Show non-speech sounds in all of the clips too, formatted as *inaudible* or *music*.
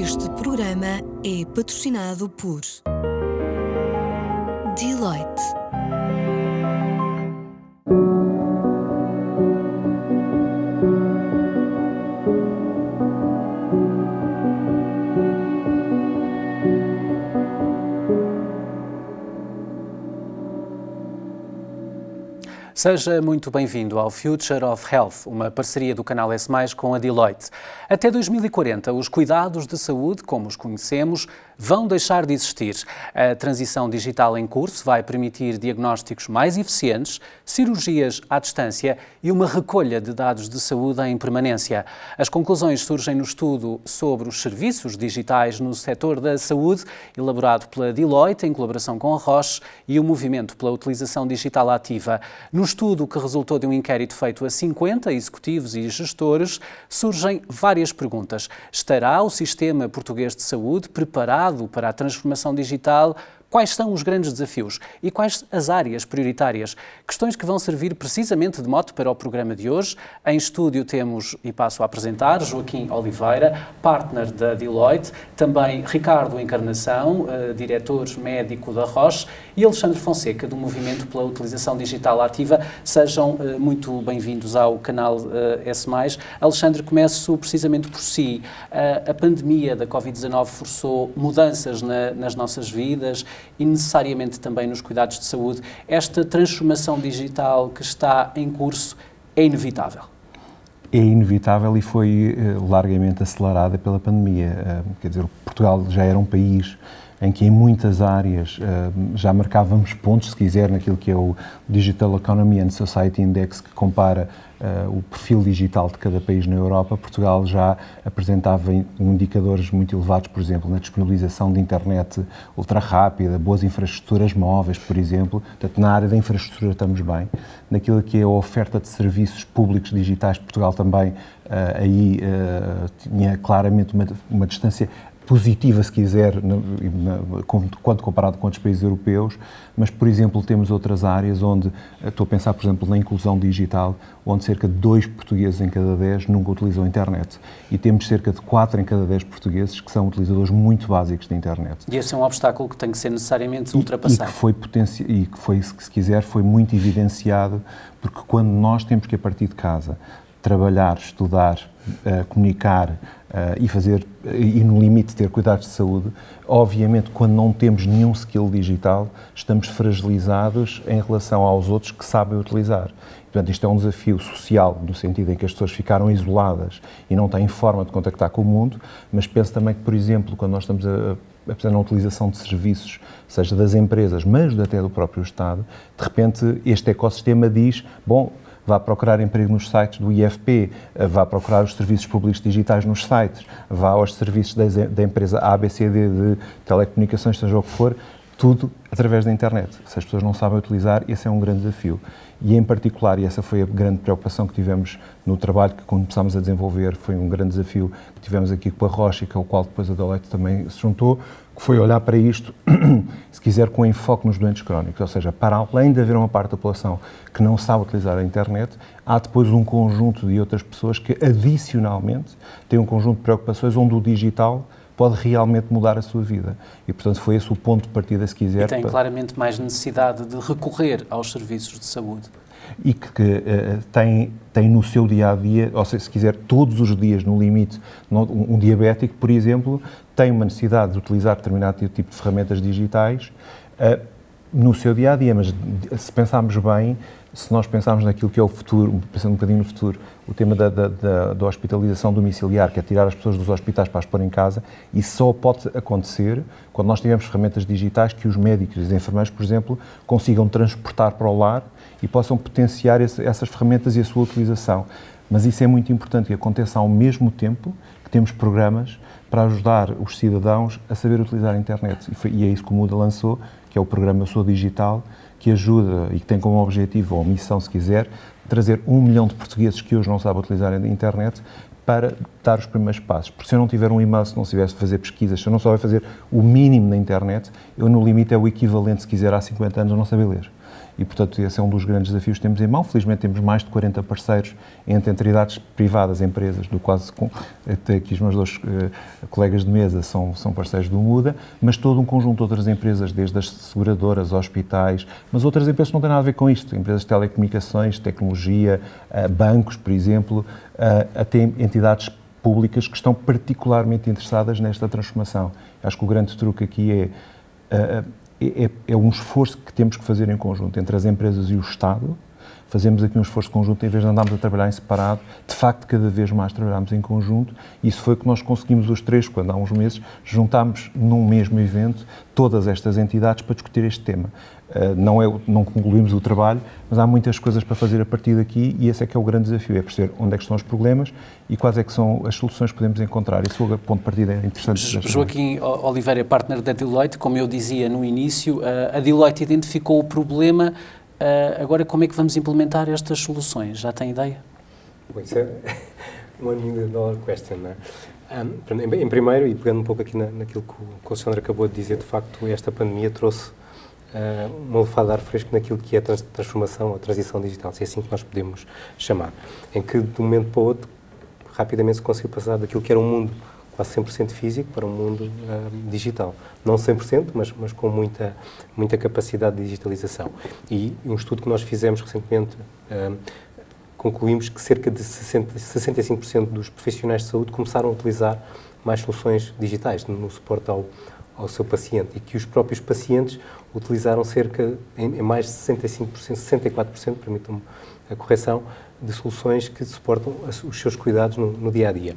Este programa é patrocinado por Seja muito bem-vindo ao Future of Health, uma parceria do canal S+, com a Deloitte. Até 2040, os cuidados de saúde, como os conhecemos, vão deixar de existir. A transição digital em curso vai permitir diagnósticos mais eficientes, cirurgias à distância e uma recolha de dados de saúde em permanência. As conclusões surgem no estudo sobre os serviços digitais no setor da saúde, elaborado pela Deloitte em colaboração com a Roche e o Movimento pela Utilização Digital Ativa. No estudo, que resultou de um inquérito feito a 50 executivos e gestores, surgem várias perguntas. Estará o sistema português de saúde preparado para a transformação digital? Quais são os grandes desafios e quais as áreas prioritárias? Questões que vão servir precisamente de mote para o programa de hoje. Em estúdio temos, e passo a apresentar, Joaquim Oliveira, partner da Deloitte, também Ricardo Encarnação, uh, diretor médico da Roche, e Alexandre Fonseca, do Movimento pela Utilização Digital Ativa. Sejam uh, muito bem-vindos ao canal uh, S. Alexandre, começo precisamente por si. a pandemia da Covid-19 forçou mudanças na, nas nossas vidas e necessariamente também nos cuidados de saúde, esta transformação digital que está em curso é inevitável? É inevitável e foi uh, largamente acelerada pela pandemia. Uh, quer dizer, Portugal já era um país em que em muitas áreas uh, já marcávamos pontos, se quiser, naquilo que é o Digital Economy and Society Index, que compara o perfil digital de cada país na Europa. Portugal já apresentava indicadores muito elevados, por exemplo, na disponibilização de internet ultra rápida, boas infraestruturas móveis, por exemplo. Portanto, na área da infraestrutura estamos bem. Naquilo que é a oferta de serviços públicos digitais, Portugal também uh, aí tinha claramente uma, uma distância positiva, se quiser, na, na, quando comparado com outros países europeus, mas, por exemplo, temos outras áreas onde, eh, estou a pensar, por exemplo, na inclusão digital, onde cerca de 2 portugueses em cada 10 nunca utilizam a internet. E temos cerca de 4 em cada 10 portugueses que são utilizadores muito básicos da internet. E esse é um obstáculo que tem que ser necessariamente ultrapassado. E, e que foi, potenci e que foi, se quiser, foi muito evidenciado, porque quando nós temos que, a partir de casa, trabalhar, estudar, uh, comunicar, Uh, e fazer, e no limite ter cuidados de saúde, obviamente quando não temos nenhum skill digital, estamos fragilizados em relação aos outros que sabem utilizar. Portanto, isto é um desafio social, no sentido em que as pessoas ficaram isoladas e não têm forma de contactar com o mundo, mas penso também que, por exemplo, quando nós estamos a, a pensar na utilização de serviços, seja das empresas, mas até do próprio Estado, de repente este ecossistema diz, bom, vá procurar emprego nos sites do IFP, vá procurar os serviços públicos digitais nos sites, vá aos serviços da, empresa ABCD de telecomunicações, seja o que for, tudo através da internet. Se as pessoas não sabem utilizar, esse é um grande desafio. E, em particular, e essa foi a grande preocupação que tivemos no trabalho que começámos a desenvolver, foi um grande desafio que tivemos aqui com a Rocha, e ao qual depois a Deloitte também se juntou, foi olhar para isto, *clears throat* se quiser, com enfoque nos doentes crónicos, ou seja, para além de haver uma parte da população que não sabe utilizar a internet, há depois um conjunto de outras pessoas que, adicionalmente, têm um conjunto de preocupações onde o digital pode realmente mudar a sua vida. E, portanto, foi esse o ponto de partida, se quiser. E tem para... claramente mais necessidade de recorrer aos serviços de saúde. E que, que uh, tem, tem no seu dia a dia, ou seja, se quiser, todos os dias, no limite, um, um diabético, por exemplo, tem uma necessidade de utilizar determinado tipo de ferramentas digitais uh, no seu dia a dia, mas se pensarmos bem, se nós pensarmos naquilo que é o futuro, pensando um bocadinho no futuro, o tema da, da, da, da, hospitalização domiciliar, que é tirar as pessoas dos hospitais para as pôr em casa, isso só pode acontecer quando nós tivermos ferramentas digitais que os médicos e os enfermeiros, por exemplo, consigam transportar para o lar e possam potenciar esse, essas ferramentas e a sua utilização. Mas isso é muito importante que aconteça ao mesmo tempo que temos programas para ajudar os cidadãos a saber utilizar a internet. E, foi, e é isso que o Muda lançou, que é o programa Eu Sou Digital, que ajuda e que tem como objetivo, ou missão, se quiser, trazer um milhão de portugueses que hoje não sabem utilizar a internet para dar os primeiros passos. Porque se eu não tiver um e-mail, se não soubesse fazer pesquisas, se eu não souber fazer o mínimo na internet, eu no limite é o equivalente, se quiser, há 50 anos, a não saber ler. E, portanto, esse é um dos grandes desafios que temos em mão. Felizmente temos mais de 40 parceiros entre entidades privadas, empresas, do quase até aqui os meus dois uh, colegas de mesa são, são parceiros do Muda, mas todo um conjunto de outras empresas, desde as seguradoras, hospitais, mas outras empresas que não têm nada a ver com isto, empresas de telecomunicações, tecnologia, uh, bancos, por exemplo, uh, até entidades públicas que estão particularmente interessadas nesta transformação. Acho que o grande truque aqui é, é, é, é um esforço que temos que fazer em conjunto entre as empresas e o Estado, fazemos aqui um esforço conjunto em vez de andarmos a trabalhar em separado. De facto, cada vez mais trabalhamos em conjunto. Isso foi o que nós conseguimos os três, quando há uns meses juntámos num mesmo evento todas estas entidades para discutir este tema. Uh, não, é, não concluímos o trabalho, mas há muitas coisas para fazer a partir daqui e esse é que é o grande desafio, é perceber onde é que estão os problemas e quais é que são as soluções que podemos encontrar. É o ponto de partida é interessante. Joaquim Oliveira é partner da Deloitte, como eu dizia no início, a Deloitte identificou o problema Uh, agora, como é que vamos implementar estas soluções? Já tem ideia? Bom, isso é *laughs* uma dollar question, não é? Um, em, primeiro, e pegando um pouco aqui na, naquilo que o, que o acabou de dizer, de facto, esta pandemia trouxe uh, uma lefada de ar fresco naquilo que é a trans transformação, a transição digital, se é assim que nós podemos chamar, em que de um momento para o outro rapidamente se conseguiu passar daquilo que era um mundo quase 100% físico para um mundo uh, digital. Não 100%, mas, mas com muita, muita capacidade de digitalização. E um estudo que nós fizemos recentemente, uh, concluímos que cerca de 60, 65% dos profissionais de saúde começaram a utilizar mais soluções digitais no suporte ao, ao seu paciente e que os próprios pacientes utilizaram cerca, em, em mais de 65%, 64%, permitam-me a correção, de soluções que suportam os seus cuidados no, no dia a dia.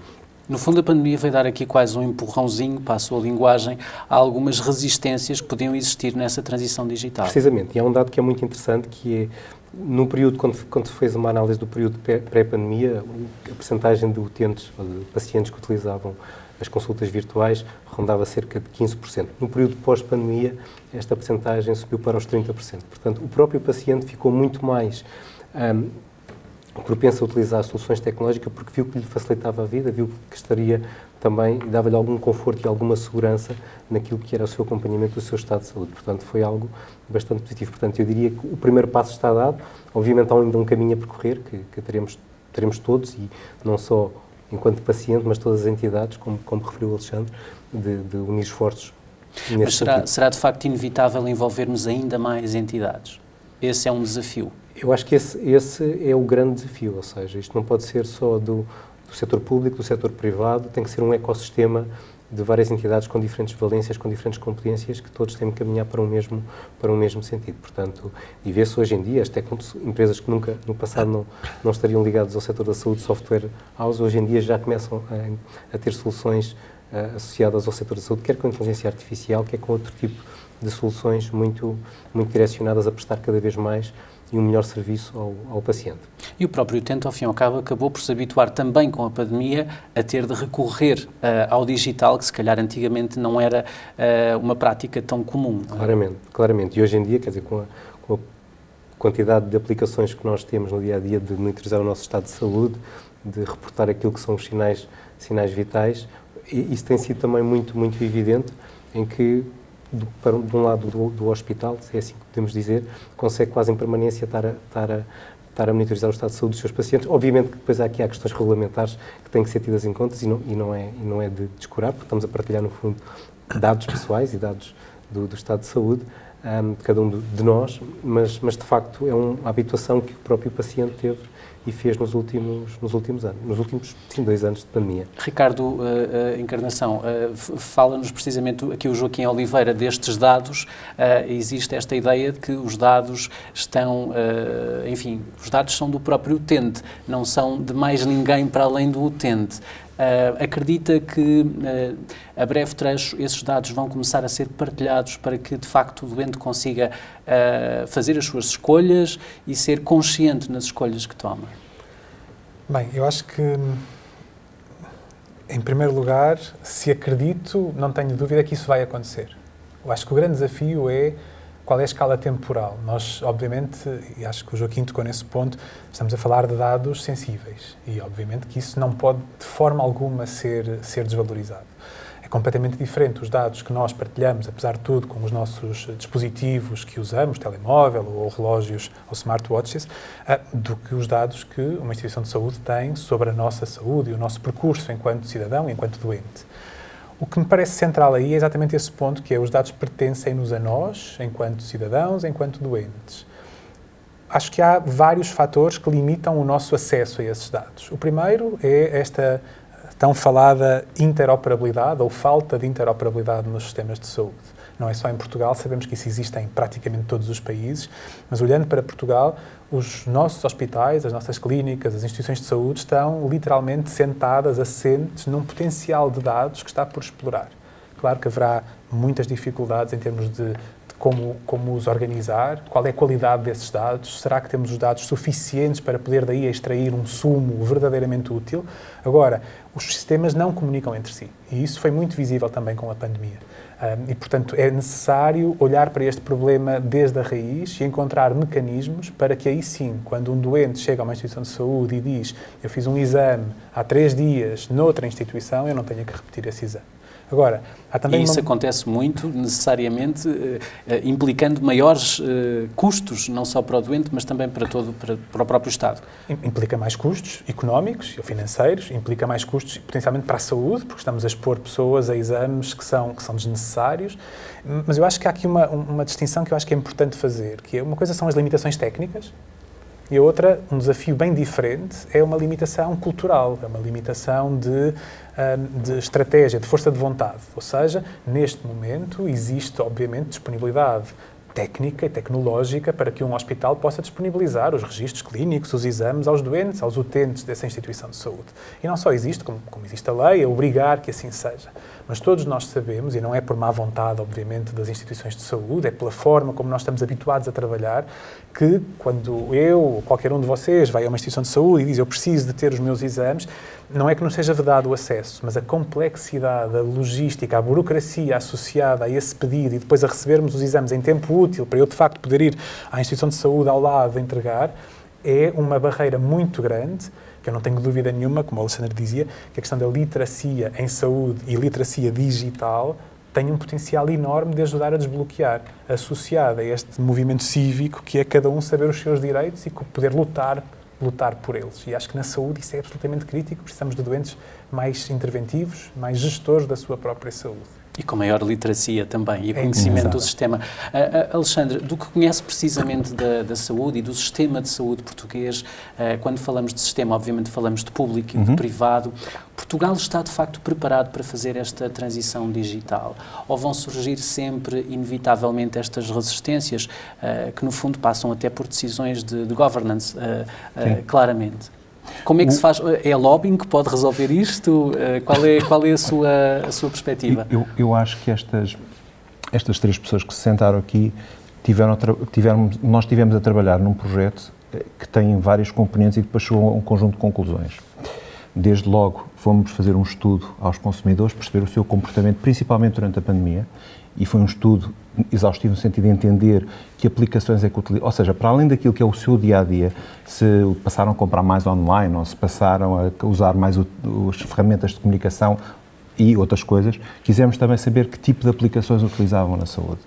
No fundo, a pandemia veio dar aqui quase um empurrãozinho, para a sua linguagem, a algumas resistências que podiam existir nessa transição digital. Precisamente, e há um dado que é muito interessante, que é, no período, quando, quando se fez uma análise do período pré-pandemia, a percentagem de utentes, de pacientes que utilizavam as consultas virtuais rondava cerca de 15%. No período pós-pandemia, esta percentagem subiu para os 30%. Portanto, o próprio paciente ficou muito mais um, propenso a utilizar soluções tecnológicas porque viu que lhe facilitava a vida, viu que estaria também e dava-lhe algum conforto e alguma segurança naquilo que era o seu acompanhamento do seu estado de saúde. Portanto, foi algo bastante positivo. Portanto, eu diria que o primeiro passo está dado. Obviamente, há ainda um caminho a percorrer que, que teremos, teremos todos e não só enquanto paciente, mas todas as entidades, como, como referiu o Alexandre, de, de unir esforços. Mas será, será de facto inevitável envolvermos ainda mais entidades? Esse é um desafio. Eu acho que esse, esse é o grande desafio, ou seja, isto não pode ser só do, do setor público, do setor privado, tem que ser um ecossistema de várias entidades com diferentes valências, com diferentes competências, que todos têm que caminhar para um mesmo, um mesmo sentido. Portanto, e vê-se hoje em dia, as empresas que nunca no passado não, não estariam ligadas ao setor da saúde, software house, hoje em dia já começam a, a ter soluções uh, associadas ao setor da saúde, quer com inteligência artificial, quer com outro tipo de soluções muito, muito direcionadas a prestar cada vez mais e um melhor serviço ao, ao, paciente. E o próprio utente, ao fim e ao cabo, acabou por se habituar também com a pandemia a ter de recorrer uh, ao digital, que se calhar antigamente não era uh, uma prática tão comum. É? Claramente, claramente. E hoje em dia, quer dizer, com a, com a, quantidade de aplicações que nós temos no dia a dia de monitorizar o nosso estado de saúde, de reportar aquilo que são os sinais, sinais vitais, isso tem sido também muito, muito evidente, em que do, para, de um lado do, do, hospital, se é assim que podemos dizer, consegue quase em permanência estar a, estar a, estar a monitorizar o estado de saúde dos seus pacientes. Obviamente que depois há aqui há questões regulamentares que têm que ser tidas em conta e não, e não, é, e não é de descurar, porque estamos a partilhar, no fundo, dados pessoais e dados do, do estado de saúde um, de cada um de nós, mas, mas de facto é uma habituação que o próprio paciente teve e fez nos últimos, nos últimos anos, nos últimos sim, dois anos de pandemia. Ricardo uh, uh, Encarnação, uh, fala-nos precisamente aqui o Joaquim Oliveira destes dados. existe esta ideia de que os dados estão, enfim, os dados são do próprio utente, não são de mais ninguém para além do utente. Uh, acredita que uh, a breve trecho esses dados vão começar a ser partilhados para que de facto o doente consiga uh, fazer as suas escolhas e ser consciente nas escolhas que toma? Bem, eu acho que em primeiro lugar, se acredito, não tenho dúvida que isso vai acontecer. Eu acho que o grande desafio é qual é a escala temporal? Nós, obviamente, e acho que o Joaquim tocou nesse ponto, estamos a falar de dados sensíveis e, obviamente, que isso não pode de forma alguma ser, ser desvalorizado. completamente diferente os dados que nós partilhamos, apesar de tudo, com os nossos dispositivos que usamos, telemóvel ou relógios ou smartwatches, uh, do que os dados que uma instituição de saúde tem sobre a nossa saúde e o nosso percurso enquanto cidadão enquanto doente. O que me parece central aí é exatamente esse ponto, que é os dados pertencem-nos a nós, enquanto cidadãos, enquanto doentes. Acho que há vários fatores que limitam o nosso acesso a esses dados. O primeiro é esta tão falada interoperabilidade ou falta de interoperabilidade nos sistemas de saúde. Não é só em Portugal, sabemos que isso existe em praticamente todos os países, mas olhando para Portugal, os nossos hospitais, as nossas clínicas, as instituições de saúde estão literalmente sentadas, assentes num potencial de dados que está por explorar. Claro que haverá muitas dificuldades em termos de, como, como os organizar, qual é a qualidade desses dados, será que temos os dados suficientes para poder daí extrair um sumo verdadeiramente útil. Agora, os sistemas não comunicam entre si e isso foi muito visível também com a pandemia e, portanto, é necessário olhar para este problema desde a raiz e encontrar mecanismos para que aí sim, quando um doente chega a uma instituição de saúde e diz eu fiz um exame há três dias noutra instituição, eu não tenha que repetir esse exame. Agora, há também e isso uma... acontece muito, necessariamente, eh, eh, implicando maiores eh, custos, não só para o doente, mas também para, todo, para, para, o próprio Estado. Implica mais custos económicos ou financeiros, implica mais custos potencialmente para a saúde, porque estamos a expor pessoas a exames que são, que são desnecessários. Mas eu acho que há aqui uma, uma distinção que eu acho que é importante fazer, que é uma coisa são as limitações técnicas, e a outra, um desafio bem diferente, é uma limitação cultural, é uma limitação de, de estratégia, de força de vontade. Ou seja, neste momento existe, obviamente, disponibilidade técnica e tecnológica para que um hospital possa disponibilizar os registros clínicos, os exames aos doentes, aos utentes dessa instituição de saúde. E não só existe, como, como existe a lei, a obrigar que assim seja. Mas todos nós sabemos, e não é por má vontade, obviamente, das instituições de saúde, é pela forma como nós estamos habituados a trabalhar, que quando eu ou qualquer um de vocês vai a uma instituição de saúde e diz eu preciso de ter os meus exames, não é que não seja vedado o acesso, mas a complexidade, a logística, a burocracia associada a esse pedido e depois a recebermos os exames em tempo útil para eu de facto poder ir à instituição de saúde ao lado entregar, é uma barreira muito grande que eu não tenho dúvida nenhuma, como o Alexandre dizia, que a questão da literacia em saúde e literacia digital tem um potencial enorme de ajudar a desbloquear, associada a este movimento cívico que é cada um saber os seus direitos e poder lutar lutar por eles. E acho que na saúde isso é absolutamente crítico. Precisamos de doentes mais interventivos, mais gestores da sua própria saúde. E com maior literacia também e é conhecimento do sistema. Uh, Alexandre, do que conhece precisamente da, da, saúde e do sistema de saúde português, uh, quando falamos de sistema, obviamente falamos de público e uhum. de privado, Portugal está de facto preparado para fazer esta transição digital? Ou vão surgir sempre, inevitavelmente, estas resistências uh, que, no fundo, passam até por decisões de, de governance, claramente? Como é que se faz? É lobbying que pode resolver isto? Eh, qual é, qual é a, sua, a sua perspectiva? Eu, eu acho que estas, estas três pessoas que se sentaram aqui tiveram, tiveram, nós tivemos a trabalhar num projeto eh, que tem várias componentes e que depois chegou a um conjunto de conclusões. Desde logo, fomos fazer um estudo aos consumidores, perceber o seu comportamento, principalmente durante a pandemia, e foi um estudo exaustivo no sentido de entender que aplicações é que utilizam, ou seja, para além daquilo que é o seu dia a dia, se passaram a comprar mais online ou se passaram a usar mais as ferramentas de comunicação e outras coisas, quisemos também saber que tipo de aplicações utilizavam na saúde.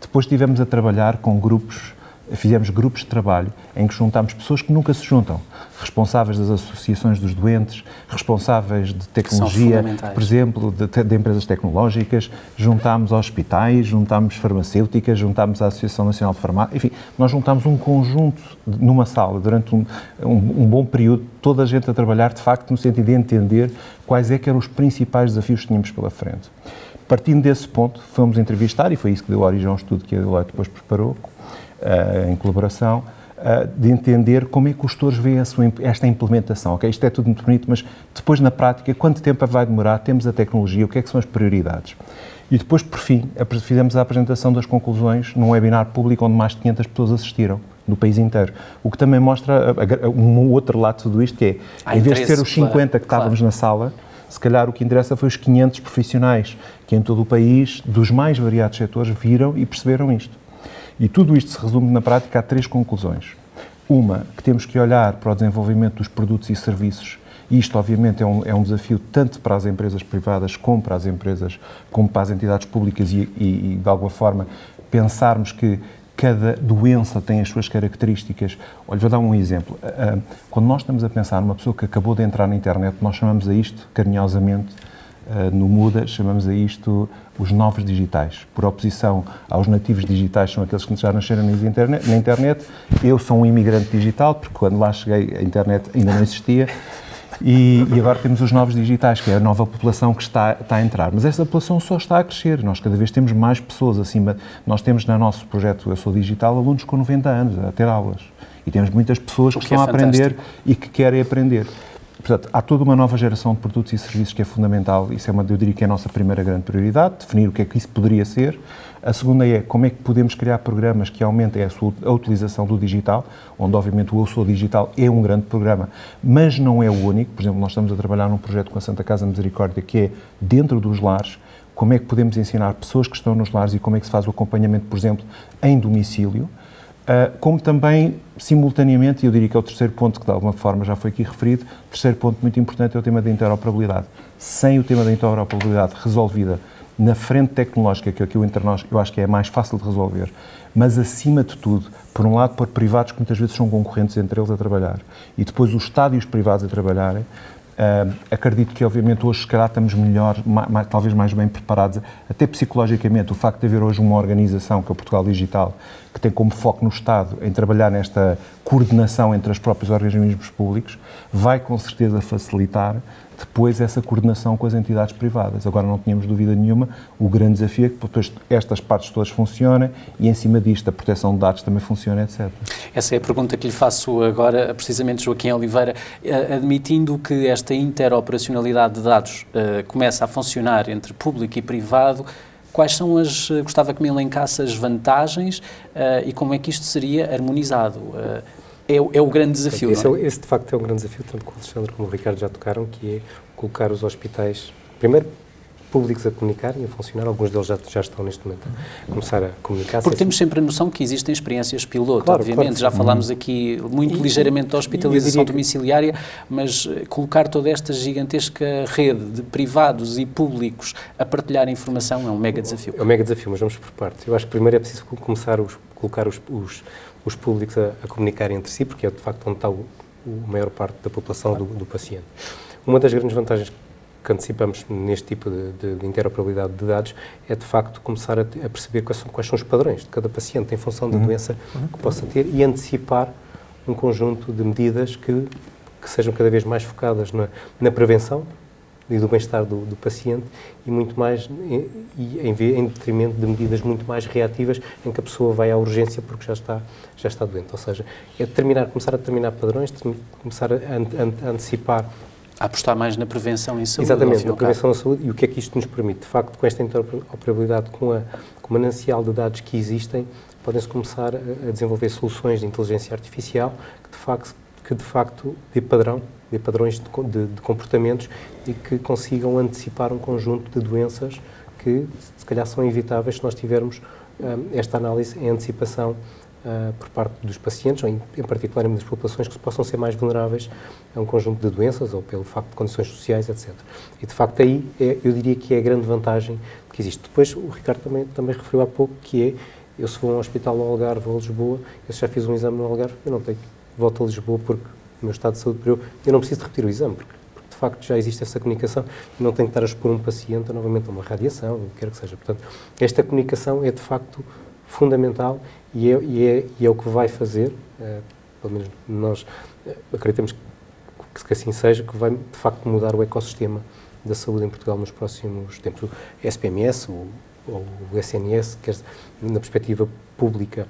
Depois estivemos a trabalhar com grupos fizemos grupos de trabalho em que juntámos pessoas que nunca se juntam, responsáveis das associações dos doentes, responsáveis de tecnologia, por exemplo, de, de, empresas tecnológicas, juntámos hospitais, juntámos farmacêuticas, juntámos a Associação Nacional de Farmácia, enfim, nós juntámos um conjunto numa sala durante um, um, um, bom período, toda a gente a trabalhar de facto no sentido de entender quais é que eram os principais desafios que tínhamos pela frente. Partindo desse ponto, fomos entrevistar, e foi isso que deu origem ao estudo que a Deloitte depois preparou, em colaboração, uh, de entender como é que os gestores veem sua, esta implementação. Okay? Isto é tudo muito bonito, mas depois na prática, quanto tempo vai demorar? Temos a tecnologia, o que é que são as prioridades? E depois, por fim, fizemos a apresentação das conclusões num webinar público onde mais de 500 pessoas assistiram no país inteiro. O que também mostra um outro lado de tudo isto, que é, em vez de ser os 50 claro, que estávamos claro. na sala, se calhar o que interessa foi os 500 profissionais que em todo o país, dos mais variados setores, viram e perceberam isto. E tudo isto se resume na prática a três conclusões. Uma, que temos que olhar para o desenvolvimento dos produtos e serviços isto, obviamente, é um, é um desafio tanto para as empresas privadas como para as empresas, como para as entidades públicas e, e, e de alguma forma, pensarmos que cada doença tem as suas características. Olha, vou dar um exemplo. Ah, ah, quando nós estamos a pensar numa pessoa que acabou de entrar na internet, nós chamamos a isto, carinhosamente, no Muda, chamamos a isto os novos digitais. Por oposição aos nativos digitais, são aqueles que já nasceram na internet, na internet. Eu sou um imigrante digital, porque quando lá cheguei a internet ainda não existia. E, e, agora temos os novos digitais, que é a nova população que está, está, a entrar. Mas essa população só está a crescer. Nós cada vez temos mais pessoas acima. Nós temos no nosso projeto Eu Sou Digital alunos com 90 anos a ter aulas. E temos muitas pessoas que, que estão é a aprender e que querem aprender. Portanto, há toda uma nova geração de produtos e serviços que é fundamental. Isso é uma, eu diria que é a nossa primeira grande prioridade, definir o que é que isso poderia ser. A segunda é como é que podemos criar programas que aumentem a, sua, a utilização do digital, onde obviamente o Eu Sou Digital é um grande programa, mas não é o único. Por exemplo, nós estamos a trabalhar num projeto com a Santa Casa Misericórdia que é dentro dos lares, como é que podemos ensinar pessoas que estão nos lares e como é que se faz o acompanhamento, por exemplo, em domicílio. Uh, como também, simultaneamente, e eu diria que é o terceiro ponto que de alguma forma já foi aqui referido, o terceiro ponto muito importante é o tema da interoperabilidade. Sem o tema da interoperabilidade resolvida na frente tecnológica, que é aquilo entre nós eu acho que é mais fácil de resolver, mas acima de tudo, por um lado, por privados que muitas vezes são concorrentes entre eles a trabalhar, e depois os estádios privados a trabalharem, Uh, acredito que, obviamente, hoje, se calhar, estamos melhor, mais, talvez mais bem preparados, até psicologicamente. O facto de haver hoje uma organização, que é o Portugal Digital, que tem como foco no Estado em trabalhar nesta coordenação entre os próprios organismos públicos, vai com certeza facilitar depois essa coordenação com as entidades privadas. Agora não tínhamos dúvida nenhuma, o grande desafio é que estas partes todas funcionem e em cima disto a proteção de dados também funciona, etc. Essa é a pergunta que lhe faço agora, precisamente Joaquim Oliveira, eh, admitindo que esta interoperacionalidade de dados uh, começa a funcionar entre público e privado, quais são as, eh, gostava que me elencasse as vantagens uh, e como é que isto seria harmonizado? Uh, é, é o grande desafio. Esse, é? é esse, de facto, é um grande desafio, tanto que o Alexandre como o Ricardo já tocaram, que é colocar os hospitais, primeiro, públicos a comunicar e a funcionar. Alguns deles já, já estão neste momento a começar a comunicar. Porque temos sempre a noção que existem experiências piloto, claro, obviamente. Claro, já falámos aqui muito e, ligeiramente da hospitalização domiciliária, mas eh, colocar toda esta gigantesca rede de privados e públicos a partilhar informação é um mega desafio. É um mega desafio, mas vamos por partes. Eu acho que primeiro é preciso começar a colocar os, os os públicos a, a comunicar entre si, porque é de facto onde está o, a maior parte da população do, do, paciente. Uma das grandes vantagens que antecipamos neste tipo de, de, de interoperabilidade de dados é de facto começar a, a perceber quais são, quais são, os padrões de cada paciente em função da uhum. doença uhum. que possa ter e antecipar um conjunto de medidas que, que sejam cada vez mais focadas na, na prevenção e do bem-estar do, do, paciente e muito mais em, em, em, detrimento de medidas muito mais reativas em que a pessoa vai à urgência porque já está já está doente. Ou seja, é determinar, começar a determinar padrões, começar a, a, a antecipar a apostar mais na prevenção em saúde. Exatamente, na prevenção em saúde e o que é que isto nos permite? De facto, com esta interoperabilidade, com, a, com o manancial de dados que existem, podem-se começar a, a, desenvolver soluções de inteligência artificial que de facto, que de facto dê padrão de padrões de, de, de, comportamentos e que consigam antecipar um conjunto de doenças que, se calhar, são evitáveis se nós tivermos um, esta análise em antecipação uh, por parte dos pacientes, ou em, em particular em das populações que possam ser mais vulneráveis a um conjunto de doenças ou pelo facto de condições sociais, etc. E, de facto, aí é, eu diria que é a grande vantagem que existe. Depois, o Ricardo também, também referiu há pouco que é, eu se vou a um hospital no Algarve ou a Lisboa, eu já fiz um exame no Algarve, eu não tenho volto a Lisboa porque meu estado de saúde eu, eu não preciso de repetir o exame, porque, porque, de facto já existe essa comunicação e não tenho que estar a expor um paciente novamente a uma radiação, o que quer que seja. Portanto, esta comunicação é de facto fundamental e é, e é, e é o que vai fazer, uh, pelo menos nós uh, acreditamos que, que assim seja, que vai de facto mudar o ecossistema da saúde em Portugal nos próximos tempos. O SPMS, o, ou o SNS, quer na perspectiva pública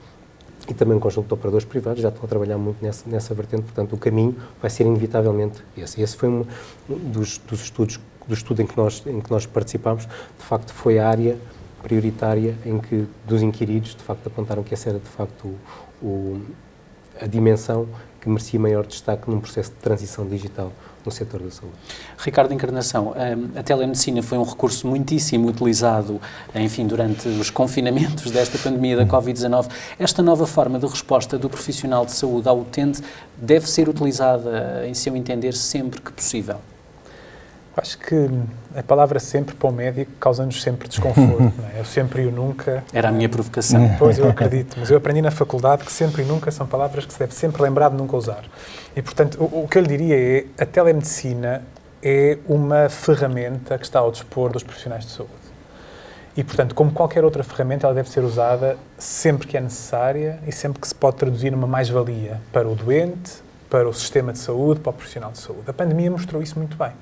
e também um conjunto de operadores privados já estão a trabalhar muito nessa, nessa vertente, portanto, o caminho vai ser inevitavelmente esse. Esse foi um dos, dos estudos, do estudo em que, nós, em que nós participámos, de facto, foi a área prioritária em que, dos inquiridos, de facto, apontaram que essa era, de facto, o, o, a dimensão que merecia maior destaque num processo de transição digital setor da saúde. Ricardo Encarnação, a telemedicina foi um recurso muitíssimo utilizado, enfim, durante os confinamentos desta pandemia da Covid-19. Esta nova forma de resposta do profissional de saúde ao utente deve ser utilizada, em seu entender, sempre que possível? Acho que a palavra sempre para o médico causa-nos sempre desconforto. *laughs* é? O sempre e o nunca. Era a minha provocação. *laughs* Pois, eu acredito. Mas eu aprendi na faculdade que sempre e nunca são palavras que se deve sempre lembrar de nunca usar. E, portanto, o, o que eu lhe diria é a telemedicina é uma ferramenta que está ao dispor dos profissionais de saúde. E, portanto, como qualquer outra ferramenta, ela deve ser usada sempre que é necessária e sempre que se pode traduzir numa mais-valia para o doente, para o sistema de saúde, para o profissional de saúde. A pandemia mostrou isso muito bem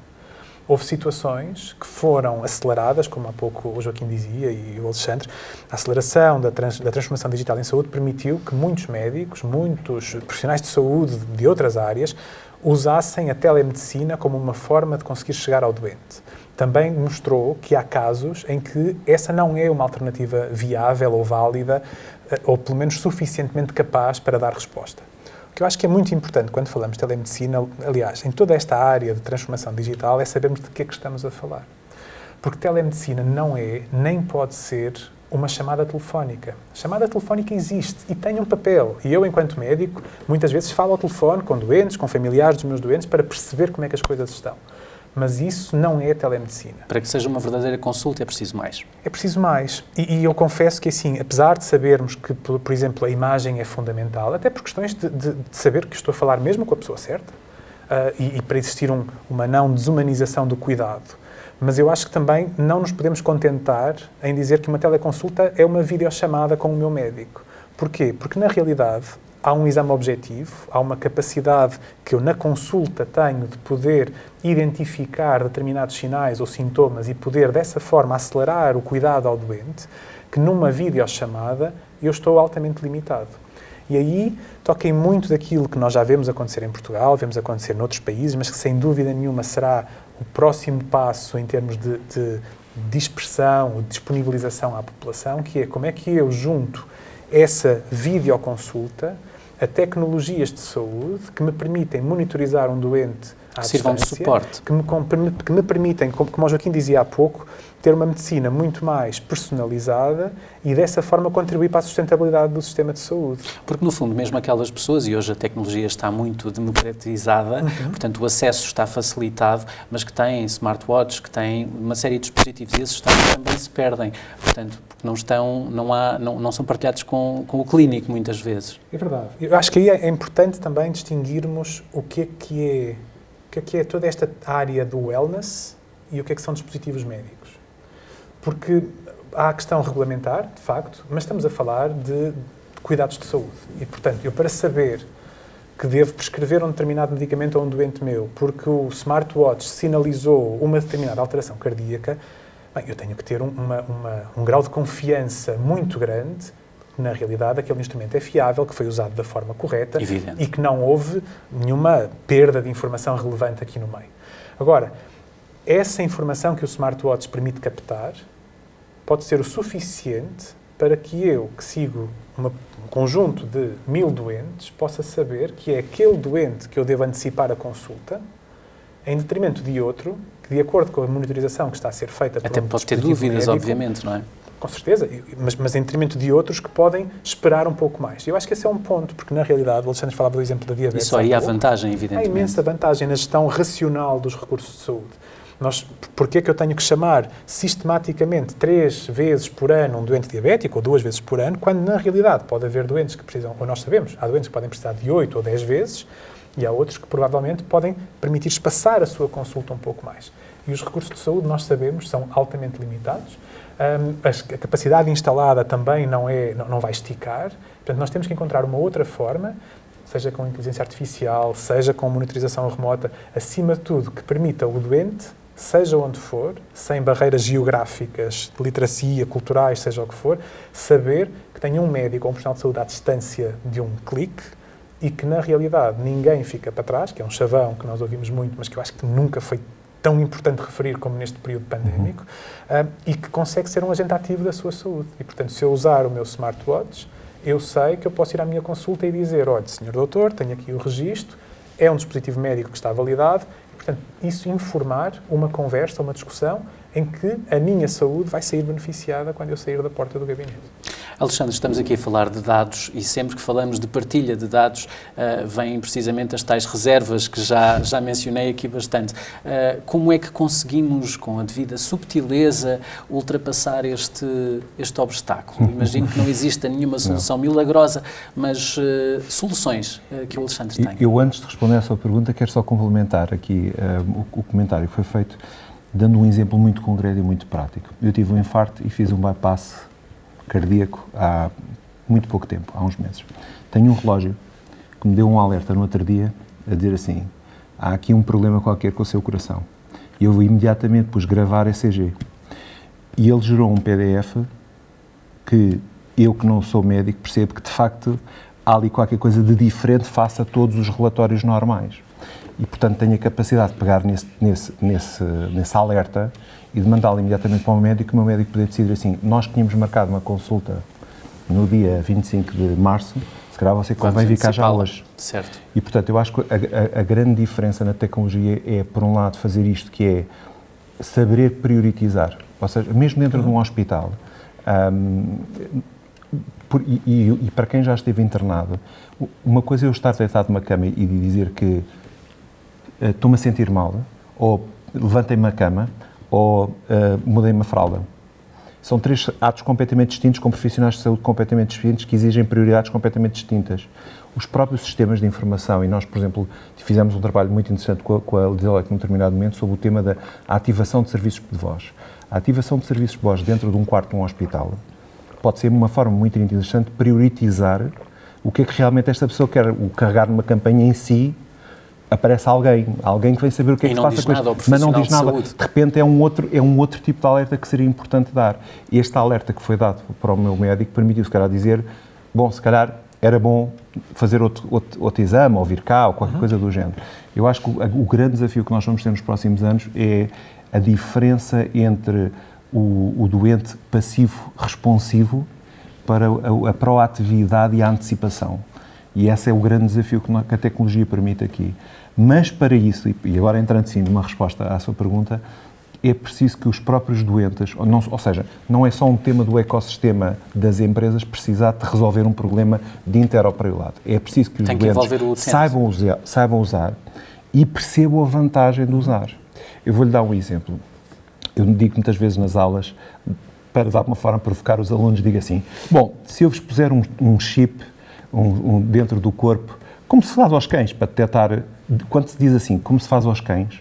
houve situações que foram aceleradas, como há pouco o Joaquim dizia e o Alexandre, a aceleração da, trans, da transformação digital em saúde permitiu que muitos médicos, muitos profissionais de saúde de outras áreas, usassem a telemedicina como uma forma de conseguir chegar ao doente. Também mostrou que há casos em que essa não é uma alternativa viável ou válida, eh, ou pelo menos suficientemente capaz para dar resposta que eu acho que é muito importante quando falamos de telemedicina, aliás, em toda esta área de transformação digital, é sabermos de que é que estamos a falar. Porque telemedicina não é, nem pode ser, uma chamada telefónica. A chamada telefónica existe e tem um papel. E eu, enquanto médico, muitas vezes falo ao telefone com doentes, com familiares dos meus doentes, para perceber como é que as coisas estão mas isso não é telemedicina. Para que seja uma verdadeira consulta é preciso mais. É preciso mais. E, e eu confesso que, assim, apesar de sabermos que, por, por, exemplo, a imagem é fundamental, até por questões de, de, de, saber que estou a falar mesmo com a pessoa certa, uh, e, e, para existir um, uma não desumanização do cuidado, mas eu acho que também não nos podemos contentar em dizer que uma teleconsulta é uma videochamada com o meu médico. Porquê? Porque, na realidade, há um exame objetivo, há uma capacidade que eu na consulta tenho de poder identificar determinados sinais ou sintomas e poder dessa forma acelerar o cuidado ao doente, que numa videochamada eu estou altamente limitado. E aí toquei muito daquilo que nós já vemos acontecer em Portugal, vemos acontecer noutros países, mas que sem dúvida nenhuma será o próximo passo em termos de, de dispersão, disponibilização à população, que é como é que eu junto essa videoconsulta a tecnologias de saúde que me permitem monitorizar um doente à que sirvam de suporte. Que me, que me permitem, como, como o Joaquim dizia há pouco, ter uma medicina muito mais personalizada e dessa forma contribuir para a sustentabilidade do sistema de saúde. Porque, no fundo, mesmo aquelas pessoas, e hoje a tecnologia está muito democratizada, uhum. portanto o acesso está facilitado, mas que têm smartwatches, que têm uma série de dispositivos, e esses também se perdem, portanto, porque não, estão, não, há, não, não são partilhados com, com o clínico muitas vezes. É verdade. Eu acho que aí é importante também distinguirmos o que é que é, o que é, que é toda esta área do wellness e o que é que são dispositivos médicos. Porque há a questão regulamentar, de facto, mas estamos a falar de cuidados de saúde. E, portanto, eu para saber que devo prescrever um determinado medicamento a um doente meu porque o smartwatch sinalizou uma determinada alteração cardíaca, bem, eu tenho que ter uma, uma, um grau de confiança muito grande na realidade aquele instrumento é fiável, que foi usado da forma correta Evidente. e que não houve nenhuma perda de informação relevante aqui no meio. Agora, essa informação que o smartwatch permite captar pode ser o suficiente para que eu, que sigo uma, um conjunto de mil doentes, possa saber que é aquele doente que eu devo antecipar a consulta, em detrimento de outro, que de acordo com a monitorização que está a ser feita Até um pode ter dúvidas, médico, obviamente, não é? Com certeza, mas, mas em detrimento de outros que podem esperar um pouco mais. Eu acho que esse é um ponto, porque na realidade, o Alexandre falava do exemplo da diabetes. Isso aí há vantagem, evidentemente. Há imensa vantagem na gestão racional dos recursos de saúde. Nós, porquê é que eu tenho que chamar sistematicamente três vezes por ano um doente diabético ou duas vezes por ano, quando na realidade pode haver doentes que precisam, ou nós sabemos, há doentes que podem precisar de oito ou dez vezes e há outros que provavelmente podem permitir espaçar a sua consulta um pouco mais. E os recursos de saúde, nós sabemos, são altamente limitados. Um, a capacidade instalada também não, é, não, não vai esticar. Portanto, nós temos que encontrar uma outra forma seja com inteligência artificial, seja com monitorização remota, acima de tudo, que permita o doente seja onde for, sem barreiras geográficas, de literacia, culturais, seja o que for, saber que tem um médico ou um profissional de saúde à distância de um clique e que, na realidade, ninguém fica para trás, que é um chavão que nós ouvimos muito, mas que eu acho que nunca foi tão importante referir como neste período pandémico, uhum. uh, e que consegue ser um agente ativo da sua saúde. E, portanto, se eu usar o meu smartwatch, eu sei que eu posso ir à minha consulta e dizer, olha, senhor doutor, tenho aqui o registro, é um dispositivo médico que está validado, portanto, isso informar uma conversa, uma discussão em que a minha saúde vai sair beneficiada quando eu sair da porta do gabinete. Alexandre, estamos aqui a falar de dados e sempre que falamos de partilha de dados uh, vêm precisamente as tais reservas que já, já mencionei aqui bastante. Uh, como é que conseguimos, com a devida subtileza, ultrapassar este, este obstáculo? *laughs* Imagino que não exista nenhuma solução não. milagrosa, mas uh, soluções que o Alexandre tem. Eu, antes de responder a sua pergunta, quero só complementar aqui o, o comentário que foi feito dando um exemplo muito concreto e muito prático. Eu tive um infarto e fiz um bypass cardíaco há muito pouco tempo, há uns meses. Tenho um relógio que me deu um alerta no outro dia a dizer assim: há aqui um problema qualquer com o seu coração. E eu imediatamente pus gravar ECG. E ele gerou um PDF que eu, que não sou médico, percebo que de facto há ali qualquer coisa de diferente face a todos os relatórios normais e, portanto, tenho a capacidade de pegar nesse, nesse, nesse, nesse alerta e de mandá-lo imediatamente para o médico, e o meu médico poder decidir assim, nós tínhamos marcado uma consulta no dia 25 de março, se calhar você convém vir cá já hoje. Certo. E, portanto, eu acho que a, a, a, grande diferença na tecnologia é, por um lado, fazer isto que é saber priorizar. Ou seja, mesmo dentro de um hospital, um, por, e, e, e, para quem já esteve internado, uma coisa é eu estar deitado numa cama e dizer que estou-me a sentir mal, ou levantei-me a cama, ou uh, mudei-me a fralda. São três atos completamente distintos, com profissionais de saúde completamente distintos, que exigem prioridades completamente distintas. Os próprios sistemas de informação, e nós, por exemplo, fizemos um trabalho muito interessante com a, com a num determinado momento sobre o tema da ativação de serviços de voz. A ativação de serviços de voz dentro de um quarto de um hospital pode ser uma forma muito interessante de priorizar o que é que realmente esta pessoa quer, o carregar numa campanha em si aparece alguém, alguém que vem saber o que é que se passa com isto, mas não diz nada. De, de, repente é um, outro, é um outro tipo de alerta que seria importante dar. Este alerta que foi dado para o meu médico permitiu, se calhar, dizer: bom, se calhar era bom fazer outro, outro, outro exame ou vir cá ou qualquer uhum. coisa do género. Eu acho que o, o, grande desafio que nós vamos ter nos próximos anos é a diferença entre o, o doente passivo responsivo para a, a proatividade e a antecipação. E esse é o grande desafio que a tecnologia permite aqui. Mas para isso, e agora entrando sim numa resposta à sua pergunta, é preciso que os próprios doentes, ou, não, ou, seja, não é só um tema do ecossistema das empresas precisar de resolver um problema de interoperabilidade. É preciso que os Tem doentes saibam usar, saibam usar e percebam a vantagem de usar. Eu vou-lhe dar um exemplo. Eu digo muitas vezes nas aulas, para dar uma forma de provocar os alunos, digo assim: bom, se eu vos puser um, um chip um, um, dentro do corpo, como se faz aos cães, para detectar, quando se diz assim, como se faz aos cães,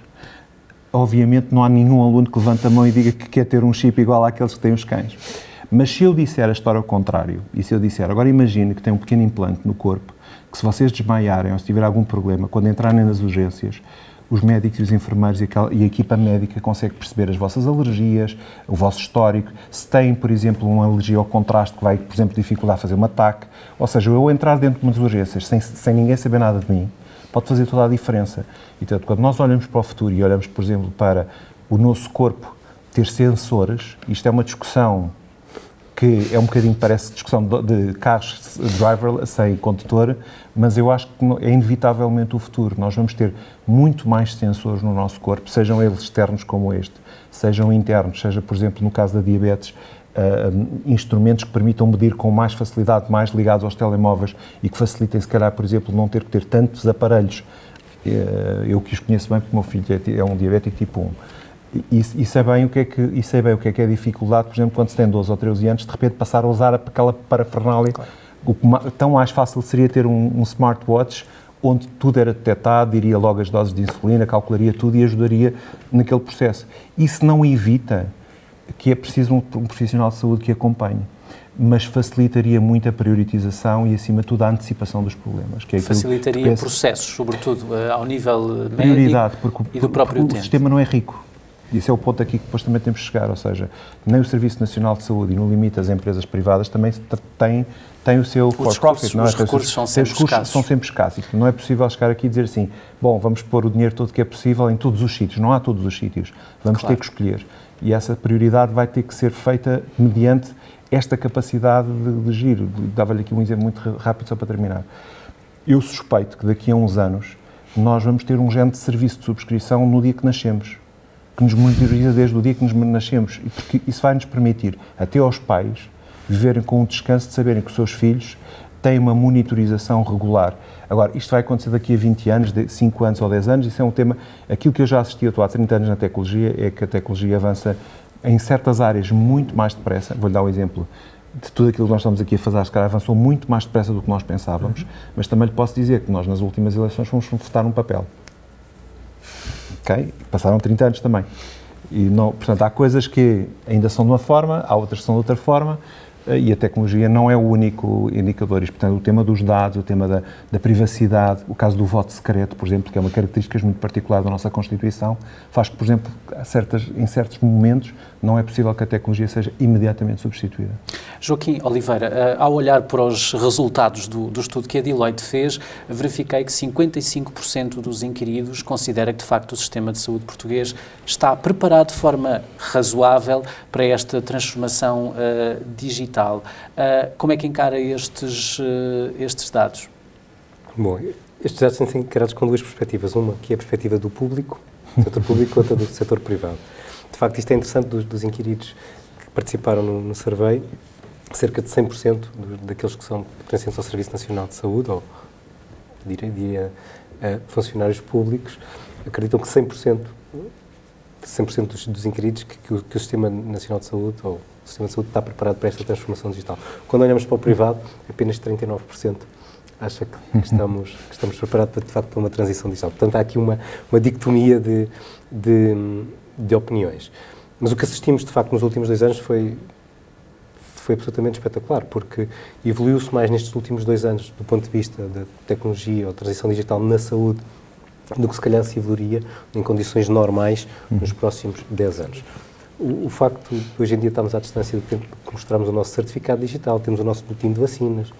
obviamente não há nenhum aluno que levante a mão e diga que quer ter um chip igual àqueles que têm os cães. Mas se eu disser a história ao contrário, e se eu disser, agora imagine que tem um pequeno implante no corpo, que se vocês desmaiarem ou se tiver algum problema, quando entrarem nas urgências, os médicos e os enfermeiros e a equipa médica consegue perceber as vossas alergias, o vosso histórico, se têm, por exemplo, uma alergia ao contraste que vai, por exemplo, dificultar fazer um ataque. Ou seja, eu entrar dentro de umas urgências sem, sem ninguém saber nada de mim, pode fazer toda a diferença. E, portanto, quando nós olhamos para o futuro e olhamos, por exemplo, para o nosso corpo ter sensores, isto é uma discussão que é um bocadinho, parece discussão de, de carros driver sem condutor, mas eu acho que é inevitavelmente o futuro. Nós vamos ter muito mais sensores no nosso corpo, sejam eles externos como este, sejam internos, seja, por exemplo, no caso da diabetes, uh, instrumentos que permitam medir com mais facilidade, mais ligados aos telemóveis e que facilitem, se calhar, por exemplo, não ter que ter tantos aparelhos. Uh, eu que os conheço bem, porque o meu filho é, é um diabético tipo 1 e, e, sei bem o que é que e sei bem o que é que é dificuldade, por exemplo, quando se tem 12 ou 13 anos, de repente passar a usar aquela parafernália. Claro. O, tão mais fácil seria ter um, um smartwatch onde tudo era detectado, diria logo as doses de insulina, calcularia tudo e ajudaria naquele processo. Isso não evita que é preciso um, um profissional de saúde que acompanhe, mas facilitaria muito a priorização e, acima de tudo, a antecipação dos problemas. Que é facilitaria processos, sobretudo uh, ao nível médico porque, e do próprio utente. O sistema não é rico. Isso é o ponto aqui que depois também temos que chegar, ou seja, nem o Serviço Nacional de Saúde e no limite as empresas privadas também têm, têm o seu for profit. Não é? Os recursos são sempre os escassos. São sempre escassos. Não é possível chegar aqui e dizer assim, bom, vamos pôr o dinheiro todo que é possível em todos os sítios. Não há todos os sítios. Vamos claro. ter que escolher. E essa prioridade vai ter que ser feita mediante esta capacidade de, de giro. Dava-lhe aqui um exemplo muito rápido só para terminar. Eu suspeito que daqui a uns anos nós vamos ter um género de serviço de subscrição no dia que nascemos, que nos monitoriza desde o dia que nos nascemos, e porque isso vai nos permitir, até aos pais, viverem com o descanso de saberem que os seus filhos têm uma monitorização regular. Agora, isto vai acontecer daqui a 20 anos, 5 anos ou 10 anos, isso é um tema, aquilo que eu já assisti há 30 anos na tecnologia é que a tecnologia avança em certas áreas muito mais depressa. Vou-lhe dar um exemplo de tudo aquilo que nós estamos aqui a fazer, se calhar avançou muito mais depressa do que nós pensávamos, uhum. mas também lhe posso dizer que nós nas últimas eleições fomos votar um papel. Ok? Passaram 30 anos também. E não, portanto, há coisas que ainda são de uma forma, há outras que são de outra forma, eh, e a tecnologia não é o único indicador. Isto, portanto, o tema dos dados, o tema da, da, privacidade, o caso do voto secreto, por exemplo, que é uma característica muito particular da nossa Constituição, faz que, por exemplo, certas, em certos momentos não é possível que a tecnologia seja imediatamente substituída. Joaquim Oliveira, eh, ao olhar para os resultados do, do estudo que a Deloitte fez, verifiquei que 55% dos inquiridos considera que, de facto, o sistema de saúde português está preparado de forma razoável para esta transformação uh, digital. Uh, como é que encara estes, uh, estes dados? Bom, estes dados ser encarados com duas perspectivas. Uma que é a perspectiva do público, do setor público, outra do setor privado. De facto, isto é interessante dos, dos inquiridos que participaram no, no survey, cerca de 100% daqueles que são pertencentes ao Serviço Nacional de Saúde, ou diria, diria uh, funcionários públicos, acreditam que 100%, 100 dos, dos inquiridos que, que, o, que, o, Sistema Nacional de Saúde, ou o Sistema de Saúde, está preparado para esta transformação digital. Quando olhamos para o privado, apenas 39% acha que *laughs* estamos, que estamos preparados para, de facto, para uma transição digital. Portanto, há aqui uma, uma dicotomia de, de de opiniões. Mas o que assistimos, de facto, nos últimos dois anos foi, foi absolutamente espetacular, porque evoluiu-se mais nestes últimos dois anos do ponto de vista da tecnologia ou transição digital na saúde do que se calhar se evoluiria em condições normais nos próximos 10 anos. O, o, facto de hoje em dia estamos à distância do tempo que mostramos o nosso certificado digital, temos o nosso boletim de vacinas,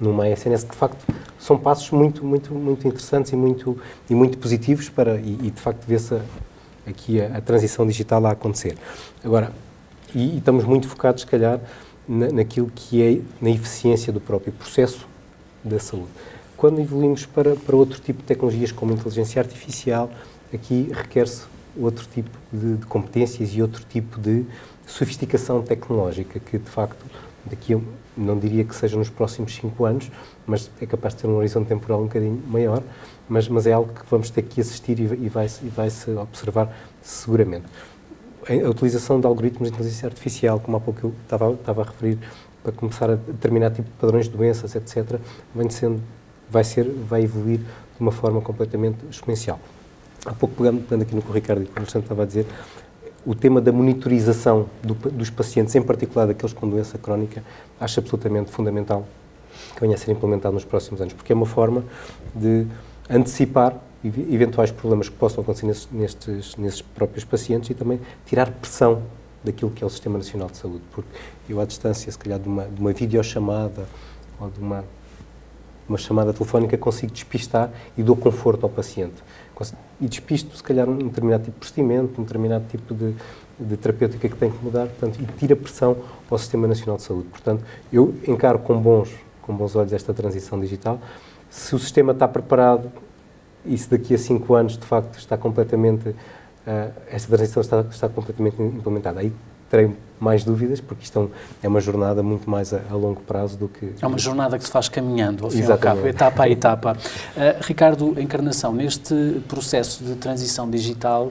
numa SNS, de facto, são passos muito, muito, muito interessantes e muito, e muito positivos para, e, e de facto vê-se aqui a, a, transição digital a acontecer. Agora, e, e estamos muito focados, se calhar, na, naquilo que é na eficiência do próprio processo da saúde. Quando evoluímos para, para outro tipo de tecnologias como a inteligência artificial, aqui requer-se outro tipo de, de, competências e outro tipo de sofisticação tecnológica que, de facto, daqui não diria que seja nos próximos cinco anos, mas é capaz de ter um horizonte temporal um bocadinho maior, mas, mas é algo que vamos ter que assistir e, e vai-se vai -se observar seguramente. A utilização de algoritmos de inteligência artificial, como há pouco eu estava, estava a referir, para começar a determinar tipo de padrões de doenças, etc., vem sendo, vai, ser, vai evoluir de uma forma completamente exponencial. Há pouco, pegando, pegando aqui no que o Ricardo e o estava a dizer, o tema da monitorização do, dos pacientes, em particular daqueles com doença crónica, acho absolutamente fundamental que venha a ser implementado nos próximos anos, porque é uma forma de antecipar eventuais problemas que possam acontecer nesses, nestes, próprios pacientes e também tirar pressão daquilo que é o Sistema Nacional de Saúde, porque eu à distância, se calhar de uma, de uma videochamada ou de uma, uma chamada telefónica, consigo despistar e dou conforto ao paciente. E despisto, se calhar, um determinado tipo de procedimento, um determinado tipo de, de terapêutica que tem que mudar, portanto, e tira pressão ao Sistema Nacional de Saúde. Portanto, eu encaro com bons, com bons olhos esta transição digital. Se o sistema está preparado, e se daqui a cinco anos, de facto, está completamente, uh, esta transição está, está completamente implementada. Aí terei mais dúvidas, porque isto é, é uma jornada muito mais a, a, longo prazo do que... É uma jornada que se faz caminhando, ao fim e ao cabo, etapa a etapa. Uh, Ricardo Encarnação, neste processo de transição digital, uh,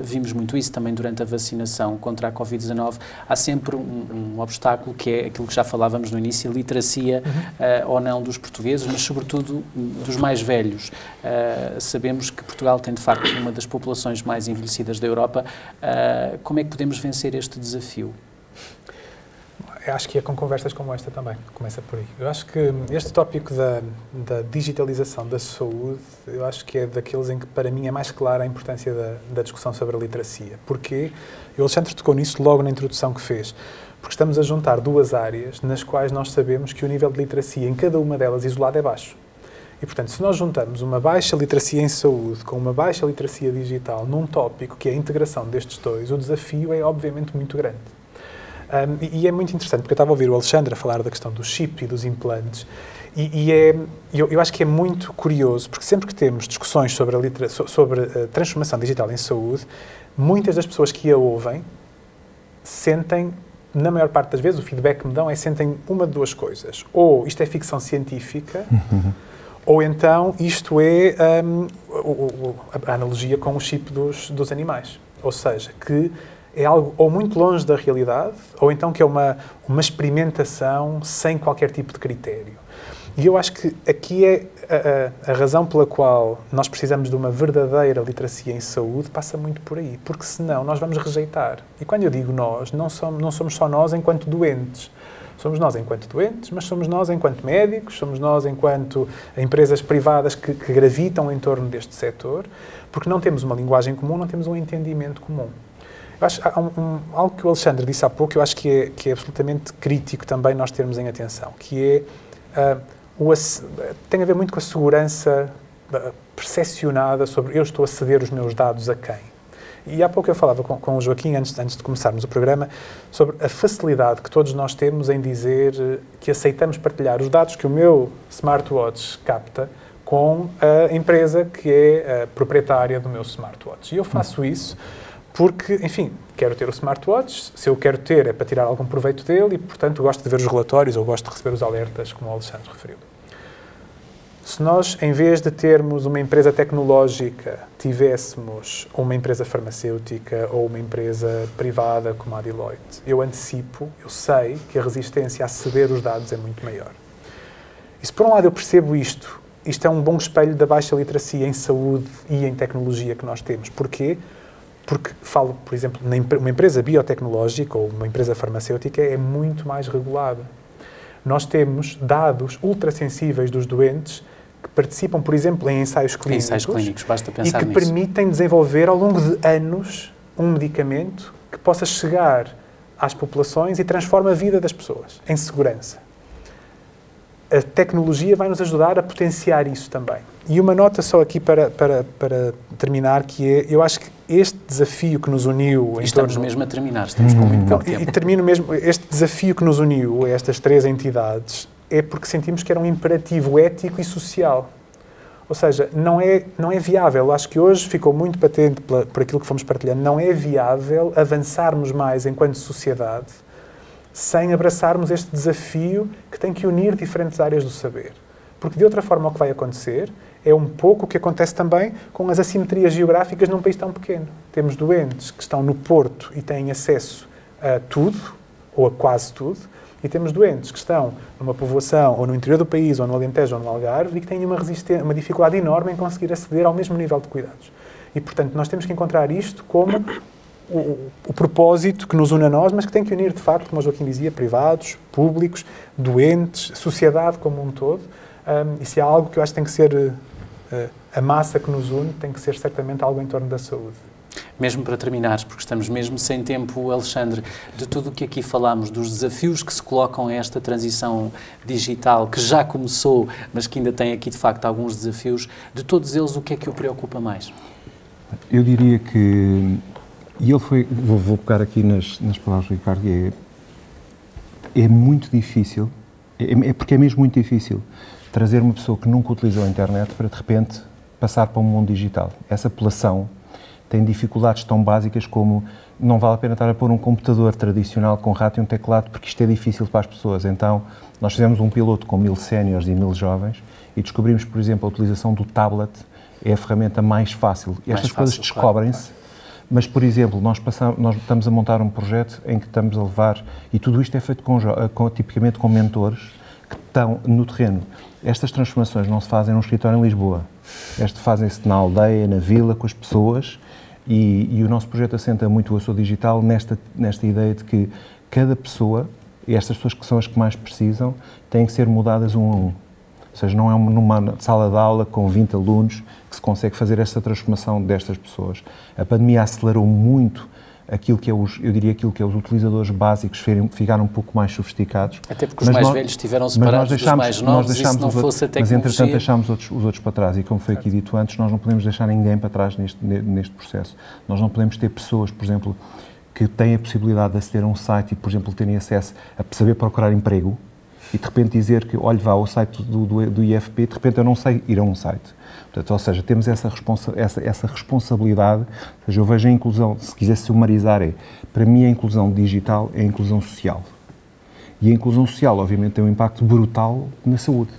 vimos muito isso também durante a vacinação contra a Covid-19, há sempre um, um, obstáculo que é aquilo que já falávamos no início, a literacia uhum. uh, ou não dos portugueses, mas sobretudo dos mais velhos. sabemos que Portugal tem, de facto, uma das populações mais envelhecidas da Europa. como é que podemos vencer este desafio? Acho que é com conversas como esta também, começa por aí. Eu acho que este tópico da, da digitalização da saúde, eu acho que é daqueles em que para mim é mais clara a importância da, da discussão sobre a literacia. Porquê? O Alexandre tocou nisso logo na introdução que fez. Porque estamos a juntar duas áreas nas quais nós sabemos que o nível de literacia em cada uma delas isolada é baixo. E, portanto, se nós juntamos uma baixa literacia em saúde com uma baixa literacia digital num tópico que é a integração destes dois, o desafio é obviamente muito grande. Um, e, é muito interessante, porque eu estava a ouvir o Alexandre a falar da questão do chip e dos implantes, e, e é, eu, eu, acho que é muito curioso, porque sempre que temos discussões sobre a, sobre a transformação digital em saúde, muitas das pessoas que a ouvem sentem, na maior parte das vezes, o feedback que me dão é sentem uma de duas coisas. Ou isto é ficção científica, uhum. ou então isto é um, a analogia com o chip dos, dos animais. Ou seja, que é algo ou muito longe da realidade, ou então que é uma, uma experimentação sem qualquer tipo de critério. E eu acho que aqui é a, a, a, razão pela qual nós precisamos de uma verdadeira literacia em saúde passa muito por aí, porque senão nós vamos rejeitar. E quando eu digo nós, não somos, não somos só nós enquanto doentes. Somos nós enquanto doentes, mas somos nós enquanto médicos, somos nós enquanto empresas privadas que, que gravitam em torno deste setor, porque não temos uma linguagem comum, não temos um entendimento comum. Eu acho, um, um, algo que o Alexandre disse há pouco, eu acho que é, que é absolutamente crítico também nós termos em atenção, que é uh, o, tem a ver muito com a segurança percepcionada sobre eu estou a ceder os meus dados a quem. E há pouco eu falava com, com o Joaquim, antes, antes de começarmos o programa, sobre a facilidade que todos nós temos em dizer eh, que aceitamos partilhar os dados que o meu smartwatch capta com a empresa que é a proprietária do meu smartwatch. E eu faço isso porque, enfim, quero ter o smartwatch, se eu quero ter é para tirar algum proveito dele e, portanto, gosto de ver os relatórios ou gosto de receber os alertas, como o Alexandre referiu. Se nós, em vez de termos uma empresa tecnológica, tivéssemos uma empresa farmacêutica ou uma empresa privada como a Deloitte, eu antecipo, eu sei que a resistência a ceder os dados é muito maior. E se por um lado eu percebo isto, isto é um bom espelho da baixa literacia em saúde e em tecnologia que nós temos. Porquê? Porque falo, por exemplo, uma empresa biotecnológica ou uma empresa farmacêutica é muito mais regulada. Nós temos dados ultrassensíveis dos doentes que participam, por exemplo, em ensaios clínicos, ensaios clínicos basta pensar e que nisso. permitem desenvolver ao longo de anos um medicamento que possa chegar às populações e transforma a vida das pessoas em segurança a tecnologia vai nos ajudar a potenciar isso também. E uma nota só aqui para, para, para terminar, que é, eu acho que este desafio que nos uniu... estamos torno, mesmo a terminar, estamos com muito pouco tempo. E termino mesmo, este desafio que nos uniu a estas três entidades é porque sentimos que era um imperativo ético e social. Ou seja, não é, não é viável, acho que hoje ficou muito patente por aquilo que fomos partilhando, não é viável avançarmos mais enquanto sociedade sem abraçarmos este desafio que tem que unir diferentes áreas do saber. Porque de outra forma o que vai acontecer é um pouco o que acontece também com as assimetrias geográficas num país tão pequeno. Temos doentes que estão no Porto e têm acesso a tudo, ou a quase tudo, e temos doentes que estão numa povoação, ou no interior do país, ou no Alentejo, ou no Algarve, e que têm uma, uma dificuldade enorme em conseguir aceder ao mesmo nível de cuidados. E, portanto, nós temos que encontrar isto como o, o, propósito que nos une a nós, mas que tem que unir, de facto, como o Joaquim dizia, privados, públicos, doentes, sociedade como um todo. Um, se há algo que eu acho que tem que ser uh, a massa que nos une, tem que ser certamente algo em torno da saúde. Mesmo para terminar, porque estamos mesmo sem tempo, Alexandre, de tudo o que aqui falámos, dos desafios que se colocam a esta transição digital, que já começou, mas que ainda tem aqui de facto alguns desafios, de todos eles, o que é que o preocupa mais? Eu diria que e ele foi, vou, vou pegar aqui nas, nas palavras do Ricardo, é, é muito difícil, é, é, porque é mesmo muito difícil trazer uma pessoa que nunca utilizou a internet para de repente passar para um mundo digital. Essa população tem dificuldades tão básicas como não vale a pena estar a pôr um computador tradicional com rato e um teclado porque isto é difícil para as pessoas. Então, nós fizemos um piloto com mil séniores e mil jovens e descobrimos, por exemplo, a utilização do tablet é a ferramenta mais fácil. E estas coisas descobrem-se claro mas, por exemplo, nós, passamos, nós estamos a montar um projeto em que estamos a levar, e tudo isto é feito com, com, tipicamente com mentores que estão no terreno. Estas transformações não se fazem num escritório em Lisboa. Estas fazem-se na aldeia, na vila, com as pessoas, e, e, o nosso projeto assenta muito o Açor Digital nesta, nesta ideia de que cada pessoa, e estas pessoas que são as que mais precisam, têm que ser mudadas um a um. Ou seja, não é numa sala de aula com 20 alunos que se consegue fazer esta transformação destas pessoas. A pandemia acelerou muito aquilo que é os, eu diria aquilo que é os utilizadores básicos ficaram um pouco mais sofisticados. Até porque os mais nós, velhos estiveram separados deixámos, dos mais novos nós deixámos não fosse a tecnologia... Mas, entretanto, deixámos outros, os outros para trás e, como foi aqui dito antes, nós não podemos deixar ninguém para trás neste, neste processo. Nós não podemos ter pessoas, por exemplo, que têm a possibilidade de aceder a um site e, por exemplo, terem acesso a saber procurar emprego e de repente dizer que, olhe, vá ao site do, do, do IFP, de repente eu não sei ir a um site. Portanto, ou seja, temos essa, responsa essa, essa responsabilidade, ou seja, eu vejo a inclusão, se quisesse sumarizar, é, para mim a inclusão digital é a inclusão social. E a inclusão social, obviamente, tem um impacto brutal na saúde.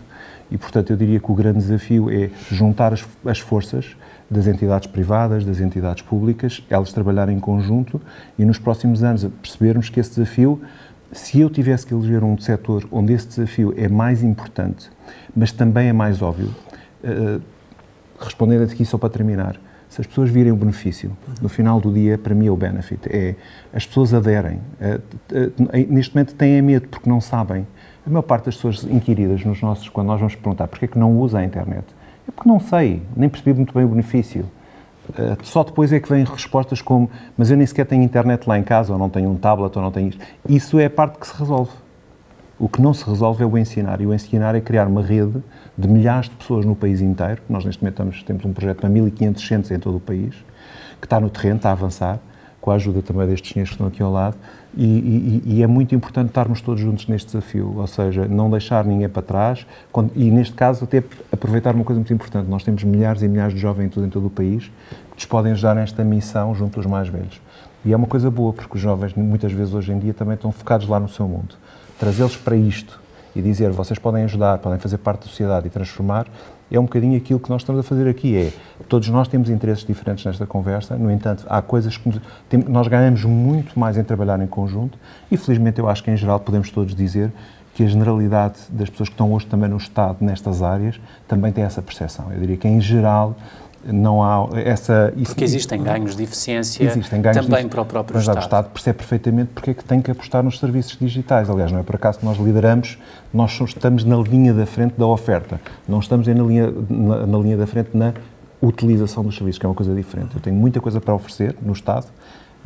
E, portanto, eu diria que o grande desafio é juntar as, as forças das entidades privadas, das entidades públicas, elas trabalharem em conjunto e nos próximos anos percebermos que esse desafio, se eu tivesse que eleger um setor onde esse desafio é mais importante, mas também é mais óbvio, uh, respondendo aqui só para terminar, se as pessoas virem o benefício, no final do dia, para mim é o benefit, é as pessoas aderem. Uh, uh, neste momento têm medo porque não sabem. A maior parte das pessoas inquiridas nos nossos, quando nós vamos perguntar porquê é que não usa a internet, é porque não sei, nem percebi muito bem o benefício. Uh, só depois é que vêm respostas como mas eu nem sequer tenho internet lá em casa, ou não tenho um tablet, ou não tenho isto. Isso é a parte que se resolve. O que não se resolve é o ensinar. E o ensinar é criar uma rede de milhares de pessoas no país inteiro. Nós, neste momento, estamos, temos um projeto para 1.500 centros em todo o país, que está no terreno, está a avançar, com a ajuda também destes senhores que estão aqui ao lado. E, e, e, é muito importante estarmos todos juntos neste desafio, ou seja, não deixar ninguém para trás e, neste caso, até aproveitar uma coisa muito importante. Nós temos milhares e milhares de jovens em todo o país que nos podem ajudar nesta missão junto dos mais velhos. E é uma coisa boa, porque os jovens, muitas vezes hoje em dia, também estão focados lá no seu mundo. Trazê-los para isto e dizer vocês podem ajudar, podem fazer parte da sociedade e transformar, é um bocadinho aquilo que nós estamos a fazer aqui. É, todos nós temos interesses diferentes nesta conversa, no entanto, há coisas que nós ganhamos muito mais em trabalhar em conjunto e, felizmente, eu acho que, em geral, podemos todos dizer que a generalidade das pessoas que estão hoje também no Estado, nestas áreas, também tem essa percepção. Eu diria que, em geral, não há essa... Isso, porque existem ganhos de eficiência existem ganhos também de, para o próprio Estado. o Estado percebe perfeitamente porque é que tem que apostar nos serviços digitais. Aliás, não é por acaso que nós lideramos, nós estamos na linha da frente da oferta, não estamos na linha, na, na linha da frente na utilização dos serviços, que é uma coisa diferente. Eu tenho muita coisa para oferecer no Estado,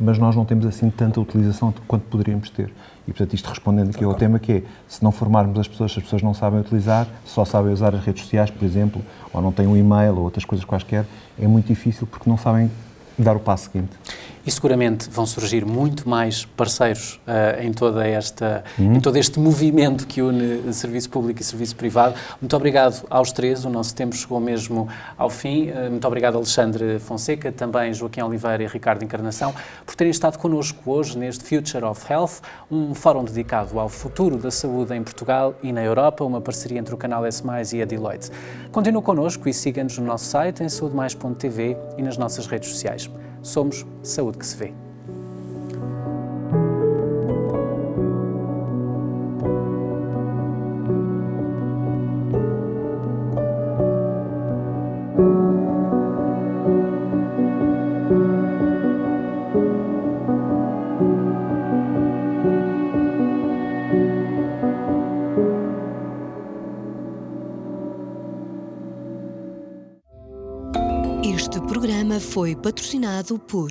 mas nós não temos assim tanta utilização quanto poderíamos ter. E, portanto, isto respondendo aqui ao tema que é, se não formarmos as pessoas, se as pessoas não sabem utilizar, só sabem usar as redes sociais, por exemplo, ou não têm um e-mail ou outras coisas quaisquer, é muito difícil porque não sabem dar o passo seguinte. E seguramente vão surgir muito mais parceiros uh, em, toda esta, uhum. em todo este movimento que une serviço público e serviço privado. Muito obrigado aos três, o nosso tempo chegou mesmo ao fim. Uh, muito obrigado Alexandre Fonseca, também Joaquim Oliveira e Ricardo Encarnação, por terem estado connosco hoje neste Future of Health, um fórum dedicado ao futuro da saúde em Portugal e na Europa, uma parceria entre o canal S+, e a Deloitte. Continue connosco e siga-nos no nosso site em saudemais.tv e nas nossas redes sociais. Somos Saúde que se vê. Patrocinado por